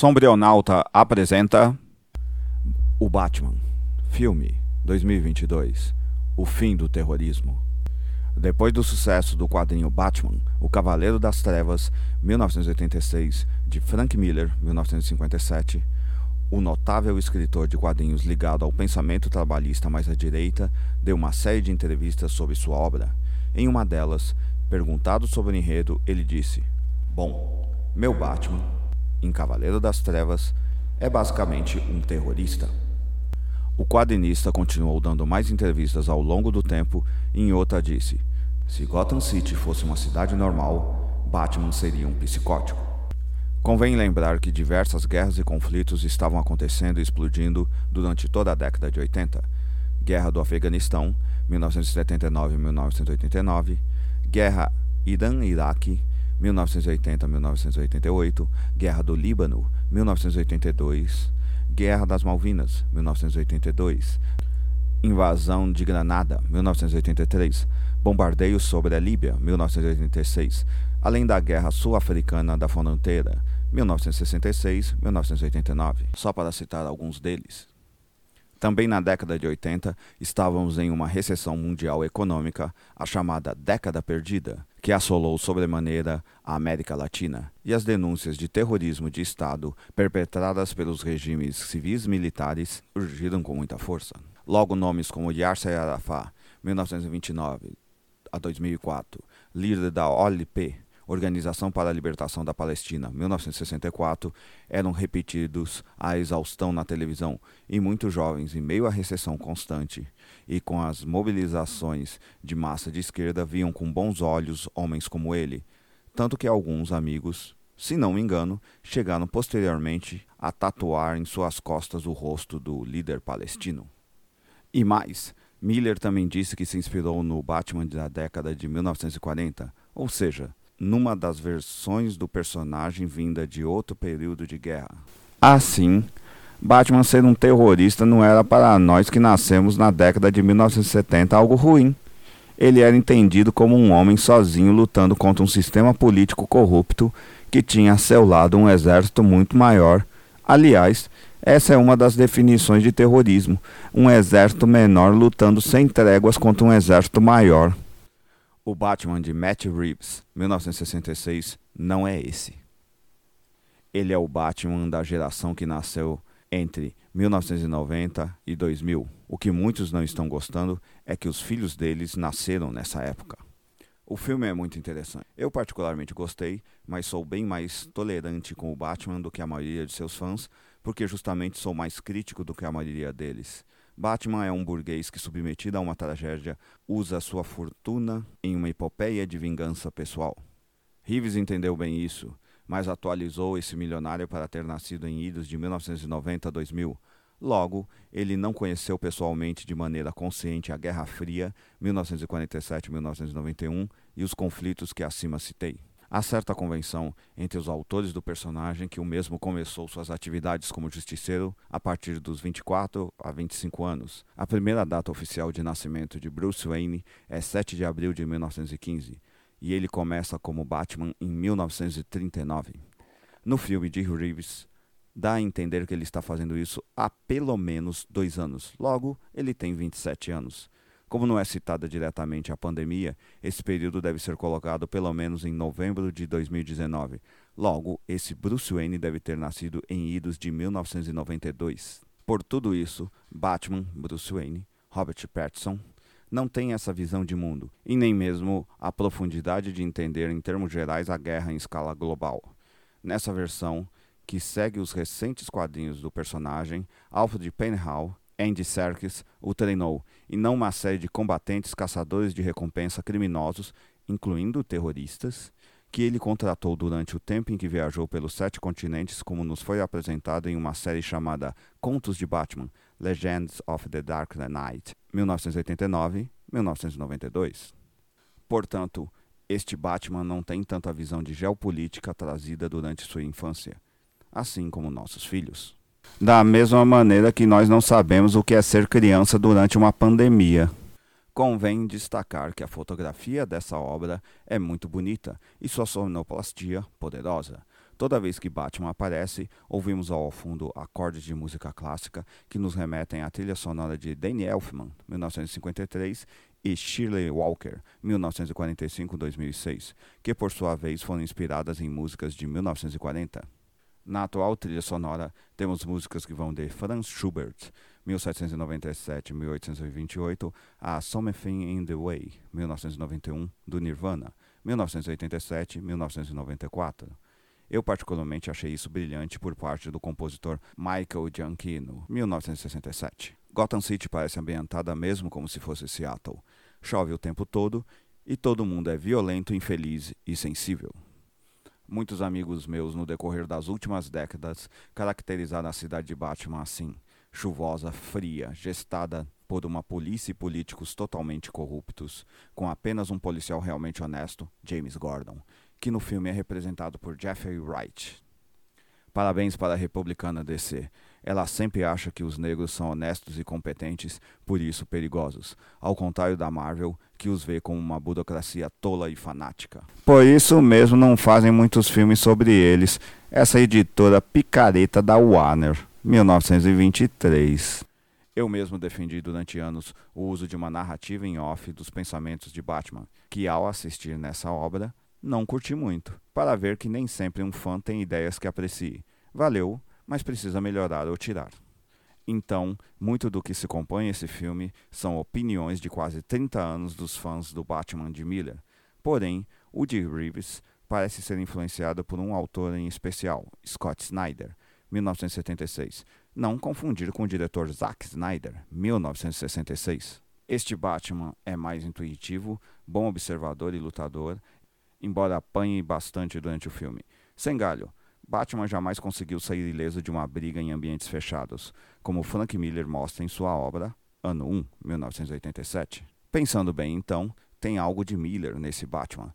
Sombrionauta apresenta O Batman, filme 2022 O fim do terrorismo. Depois do sucesso do quadrinho Batman, O Cavaleiro das Trevas, 1986, de Frank Miller, 1957, o notável escritor de quadrinhos ligado ao pensamento trabalhista mais à direita deu uma série de entrevistas sobre sua obra. Em uma delas, perguntado sobre o enredo, ele disse: Bom, meu Batman em Cavaleiro das Trevas, é basicamente um terrorista. O quadrinista continuou dando mais entrevistas ao longo do tempo e em outra disse: Se Gotham City fosse uma cidade normal, Batman seria um psicótico. Convém lembrar que diversas guerras e conflitos estavam acontecendo e explodindo durante toda a década de 80. Guerra do Afeganistão, 1979-1989, Guerra Irã-Iraque, 1980-1988, Guerra do Líbano, 1982, Guerra das Malvinas, 1982, Invasão de Granada, 1983, Bombardeio sobre a Líbia, 1986, além da Guerra Sul-Africana da Fronteira, 1966-1989, só para citar alguns deles. Também na década de 80, estávamos em uma recessão mundial econômica, a chamada Década Perdida, que assolou sobremaneira a América Latina, e as denúncias de terrorismo de Estado perpetradas pelos regimes civis militares surgiram com muita força. Logo, nomes como Yasser Arafat, 1929 a 2004, líder da OLP, Organização para a Libertação da Palestina, 1964, eram repetidos à exaustão na televisão, e muitos jovens, em meio à recessão constante e com as mobilizações de massa de esquerda, viam com bons olhos homens como ele, tanto que alguns amigos, se não me engano, chegaram posteriormente a tatuar em suas costas o rosto do líder palestino. E mais, Miller também disse que se inspirou no Batman da década de 1940, ou seja, numa das versões do personagem vinda de outro período de guerra. Assim, Batman ser um terrorista não era para nós que nascemos na década de 1970 algo ruim. Ele era entendido como um homem sozinho lutando contra um sistema político corrupto que tinha a seu lado um exército muito maior. Aliás, essa é uma das definições de terrorismo: um exército menor lutando sem tréguas contra um exército maior. O Batman de Matt Reeves, 1966, não é esse. Ele é o Batman da geração que nasceu entre 1990 e 2000. O que muitos não estão gostando é que os filhos deles nasceram nessa época. O filme é muito interessante. Eu particularmente gostei, mas sou bem mais tolerante com o Batman do que a maioria de seus fãs, porque justamente sou mais crítico do que a maioria deles. Batman é um burguês que, submetido a uma tragédia, usa sua fortuna em uma epopeia de vingança pessoal. Reeves entendeu bem isso, mas atualizou esse milionário para ter nascido em idos de 1990 a 2000. Logo, ele não conheceu pessoalmente de maneira consciente a Guerra Fria, 1947-1991, e os conflitos que acima citei. Há certa convenção entre os autores do personagem que o mesmo começou suas atividades como justiceiro a partir dos 24 a 25 anos. A primeira data oficial de nascimento de Bruce Wayne é 7 de abril de 1915 e ele começa como Batman em 1939. No filme de Reeves, dá a entender que ele está fazendo isso há pelo menos dois anos. Logo, ele tem 27 anos. Como não é citada diretamente a pandemia, esse período deve ser colocado pelo menos em novembro de 2019. Logo, esse Bruce Wayne deve ter nascido em idos de 1992. Por tudo isso, Batman, Bruce Wayne, Robert Pattinson, não tem essa visão de mundo, e nem mesmo a profundidade de entender em termos gerais a guerra em escala global. Nessa versão, que segue os recentes quadrinhos do personagem, Alfred Penhall Andy Serkis o treinou, e não uma série de combatentes caçadores de recompensa criminosos, incluindo terroristas, que ele contratou durante o tempo em que viajou pelos sete continentes, como nos foi apresentado em uma série chamada Contos de Batman, Legends of the Dark Knight, 1989-1992. Portanto, este Batman não tem tanta visão de geopolítica trazida durante sua infância, assim como nossos filhos. Da mesma maneira que nós não sabemos o que é ser criança durante uma pandemia. Convém destacar que a fotografia dessa obra é muito bonita e sua sonoplastia poderosa. Toda vez que Batman aparece, ouvimos ao fundo acordes de música clássica que nos remetem à trilha sonora de Danny Elfman, 1953, e Shirley Walker, 1945-2006, que por sua vez foram inspiradas em músicas de 1940. Na atual trilha sonora, temos músicas que vão de Franz Schubert, 1797-1828, a Something in the Way, 1991, do Nirvana, 1987-1994. Eu particularmente achei isso brilhante por parte do compositor Michael Giacchino, 1967. Gotham City parece ambientada mesmo como se fosse Seattle. Chove o tempo todo e todo mundo é violento, infeliz e sensível. Muitos amigos meus no decorrer das últimas décadas caracterizaram a cidade de Batman assim: chuvosa, fria, gestada por uma polícia e políticos totalmente corruptos, com apenas um policial realmente honesto, James Gordon, que no filme é representado por Jeffrey Wright. Parabéns para a republicana DC. Ela sempre acha que os negros são honestos e competentes, por isso perigosos, ao contrário da Marvel, que os vê como uma burocracia tola e fanática. Por isso mesmo não fazem muitos filmes sobre eles, essa editora picareta da Warner, 1923. Eu mesmo defendi durante anos o uso de uma narrativa em off dos pensamentos de Batman, que ao assistir nessa obra, não curti muito, para ver que nem sempre um fã tem ideias que aprecie. Valeu, mas precisa melhorar ou tirar. Então, muito do que se compõe esse filme são opiniões de quase 30 anos dos fãs do Batman de Miller. Porém, o de Reeves parece ser influenciado por um autor em especial, Scott Snyder, 1976. Não confundir com o diretor Zack Snyder, 1966. Este Batman é mais intuitivo, bom observador e lutador, embora apanhe bastante durante o filme. Sem galho, Batman jamais conseguiu sair ileso de uma briga em ambientes fechados, como Frank Miller mostra em sua obra Ano 1, 1987. Pensando bem, então, tem algo de Miller nesse Batman.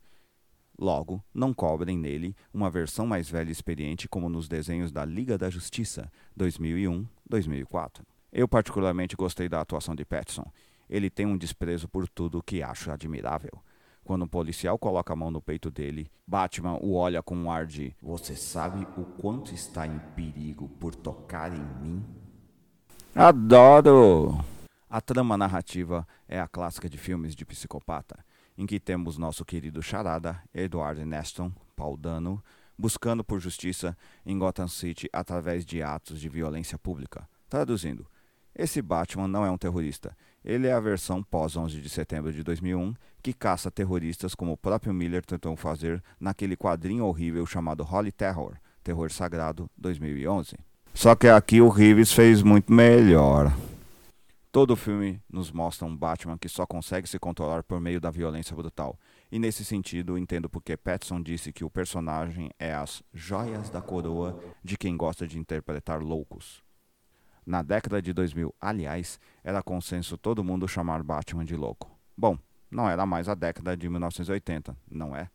Logo, não cobrem nele uma versão mais velha e experiente como nos desenhos da Liga da Justiça, 2001-2004. Eu particularmente gostei da atuação de Pattinson. Ele tem um desprezo por tudo que acho admirável. Quando um policial coloca a mão no peito dele, Batman o olha com um ar de: Você sabe o quanto está em perigo por tocar em mim? Adoro! A trama narrativa é a clássica de filmes de psicopata, em que temos nosso querido charada, Edward Neston, Paul Dano, buscando por justiça em Gotham City através de atos de violência pública. Traduzindo, esse Batman não é um terrorista. Ele é a versão pós-11 de setembro de 2001 que caça terroristas como o próprio Miller tentou fazer naquele quadrinho horrível chamado Holy Terror, Terror Sagrado 2011. Só que aqui o Reeves fez muito melhor. Todo o filme nos mostra um Batman que só consegue se controlar por meio da violência brutal. E nesse sentido, entendo porque Pattinson disse que o personagem é as joias da coroa de quem gosta de interpretar loucos. Na década de 2000, aliás, era consenso todo mundo chamar Batman de louco. Bom, não era mais a década de 1980, não é?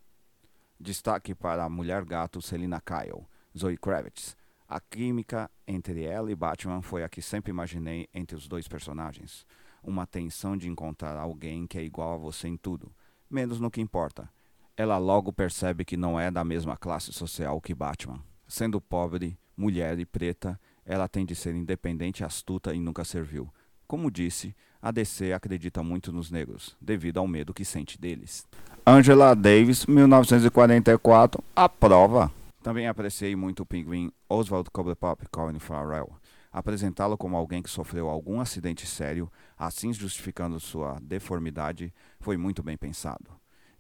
Destaque para a mulher gato Selina Kyle, Zoe Kravitz. A química entre ela e Batman foi a que sempre imaginei entre os dois personagens. Uma tensão de encontrar alguém que é igual a você em tudo, menos no que importa. Ela logo percebe que não é da mesma classe social que Batman. Sendo pobre, mulher e preta, ela tem de ser independente, astuta e nunca serviu. Como disse, a DC acredita muito nos negros, devido ao medo que sente deles. Angela Davis, 1944, aprova. Também apreciei muito o pinguim Oswald Cobblepot Colin Farrell. Apresentá-lo como alguém que sofreu algum acidente sério, assim justificando sua deformidade, foi muito bem pensado.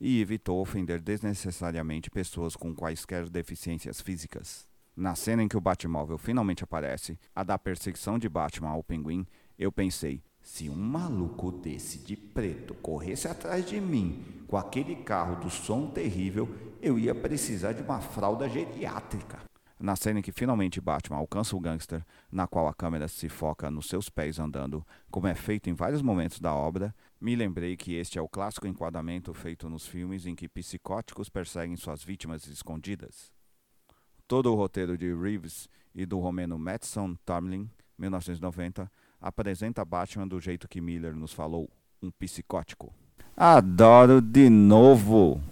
E evitou ofender desnecessariamente pessoas com quaisquer deficiências físicas. Na cena em que o Batmóvel finalmente aparece, a da perseguição de Batman ao pinguim, eu pensei: se um maluco desse de preto corresse atrás de mim com aquele carro do som terrível, eu ia precisar de uma fralda geriátrica. Na cena em que finalmente Batman alcança o gangster, na qual a câmera se foca nos seus pés andando, como é feito em vários momentos da obra, me lembrei que este é o clássico enquadramento feito nos filmes em que psicóticos perseguem suas vítimas escondidas. Todo o roteiro de Reeves e do romeno Mattson Tomlin, 1990, apresenta Batman do jeito que Miller nos falou, um psicótico. Adoro de novo!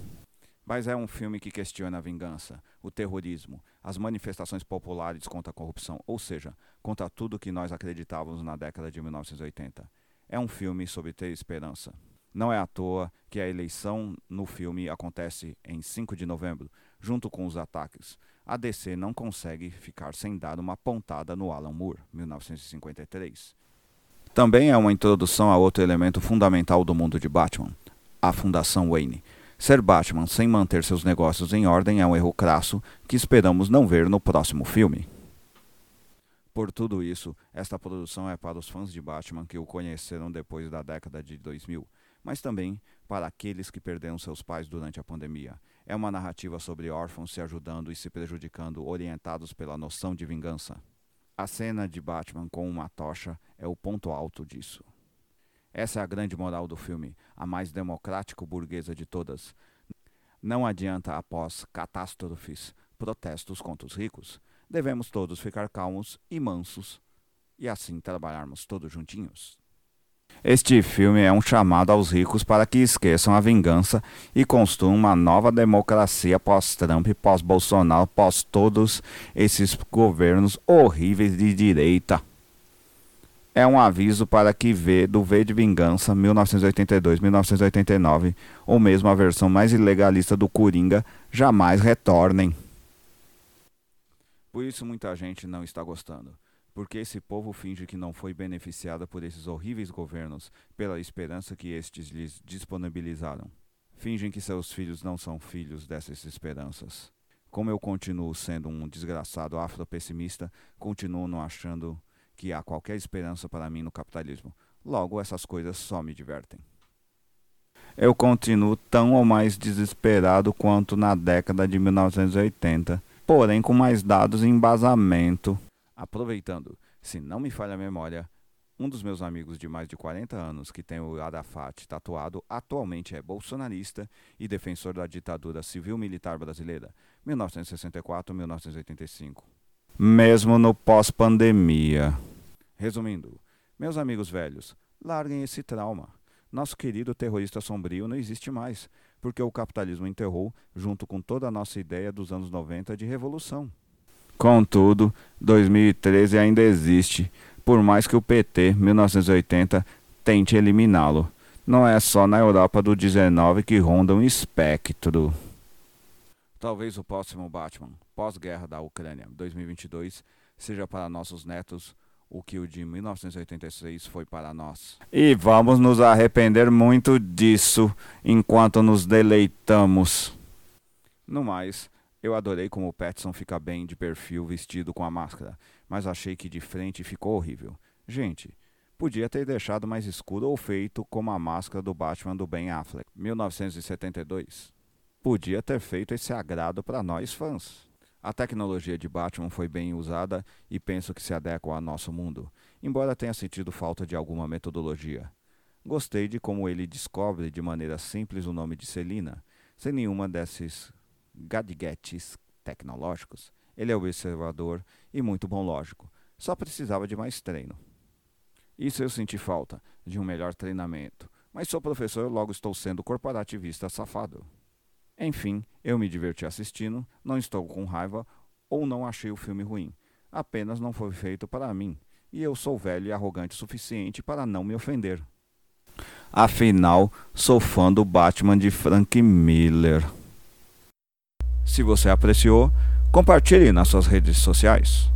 Mas é um filme que questiona a vingança, o terrorismo, as manifestações populares contra a corrupção, ou seja, contra tudo que nós acreditávamos na década de 1980. É um filme sobre ter esperança. Não é à toa que a eleição no filme acontece em 5 de novembro, junto com os ataques. A DC não consegue ficar sem dar uma pontada no Alan Moore, 1953. Também é uma introdução a outro elemento fundamental do mundo de Batman, a Fundação Wayne Ser Batman sem manter seus negócios em ordem é um erro crasso que esperamos não ver no próximo filme. Por tudo isso, esta produção é para os fãs de Batman que o conheceram depois da década de 2000, mas também para aqueles que perderam seus pais durante a pandemia. É uma narrativa sobre órfãos se ajudando e se prejudicando, orientados pela noção de vingança. A cena de Batman com uma tocha é o ponto alto disso. Essa é a grande moral do filme, a mais democrático-burguesa de todas. Não adianta, após catástrofes, protestos contra os ricos. Devemos todos ficar calmos e mansos e assim trabalharmos todos juntinhos. Este filme é um chamado aos ricos para que esqueçam a vingança e construam uma nova democracia pós-Trump, pós-Bolsonaro, pós todos esses governos horríveis de direita é um aviso para que V do V de Vingança 1982-1989, ou mesmo a versão mais ilegalista do Coringa, jamais retornem. Por isso muita gente não está gostando, porque esse povo finge que não foi beneficiado por esses horríveis governos pela esperança que estes lhes disponibilizaram. Fingem que seus filhos não são filhos dessas esperanças. Como eu continuo sendo um desgraçado afro-pessimista, continuo não achando que há qualquer esperança para mim no capitalismo. Logo, essas coisas só me divertem. Eu continuo tão ou mais desesperado quanto na década de 1980, porém com mais dados e embasamento. Aproveitando, se não me falha a memória, um dos meus amigos de mais de 40 anos que tem o Arafat tatuado atualmente é bolsonarista e defensor da ditadura civil-militar brasileira, 1964-1985 mesmo no pós-pandemia. Resumindo, meus amigos velhos, larguem esse trauma. Nosso querido terrorista sombrio não existe mais, porque o capitalismo enterrou, junto com toda a nossa ideia dos anos 90 de revolução. Contudo, 2013 ainda existe, por mais que o PT, 1980, tente eliminá-lo. Não é só na Europa do 19 que ronda um espectro. Talvez o próximo Batman, pós-guerra da Ucrânia, 2022, seja para nossos netos o que o de 1986 foi para nós. E vamos nos arrepender muito disso enquanto nos deleitamos. No mais, eu adorei como o Petson fica bem de perfil vestido com a máscara, mas achei que de frente ficou horrível. Gente, podia ter deixado mais escuro ou feito como a máscara do Batman do Ben Affleck, 1972 podia ter feito esse agrado para nós fãs. A tecnologia de Batman foi bem usada e penso que se adequa ao nosso mundo, embora tenha sentido falta de alguma metodologia. Gostei de como ele descobre de maneira simples o nome de Celina, sem nenhuma desses gadgets tecnológicos. Ele é observador e muito bom lógico, só precisava de mais treino. Isso eu senti falta, de um melhor treinamento, mas sou professor logo estou sendo corporativista safado. Enfim, eu me diverti assistindo, não estou com raiva ou não achei o filme ruim. Apenas não foi feito para mim, e eu sou velho e arrogante o suficiente para não me ofender. Afinal, sou fã do Batman de Frank Miller. Se você apreciou, compartilhe nas suas redes sociais.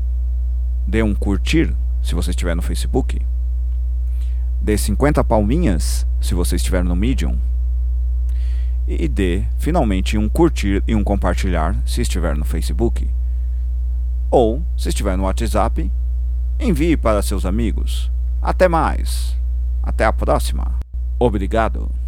Dê um curtir se você estiver no Facebook. Dê 50 palminhas se você estiver no Medium e dê finalmente um curtir e um compartilhar se estiver no Facebook. Ou, se estiver no WhatsApp, envie para seus amigos. Até mais. Até a próxima. Obrigado.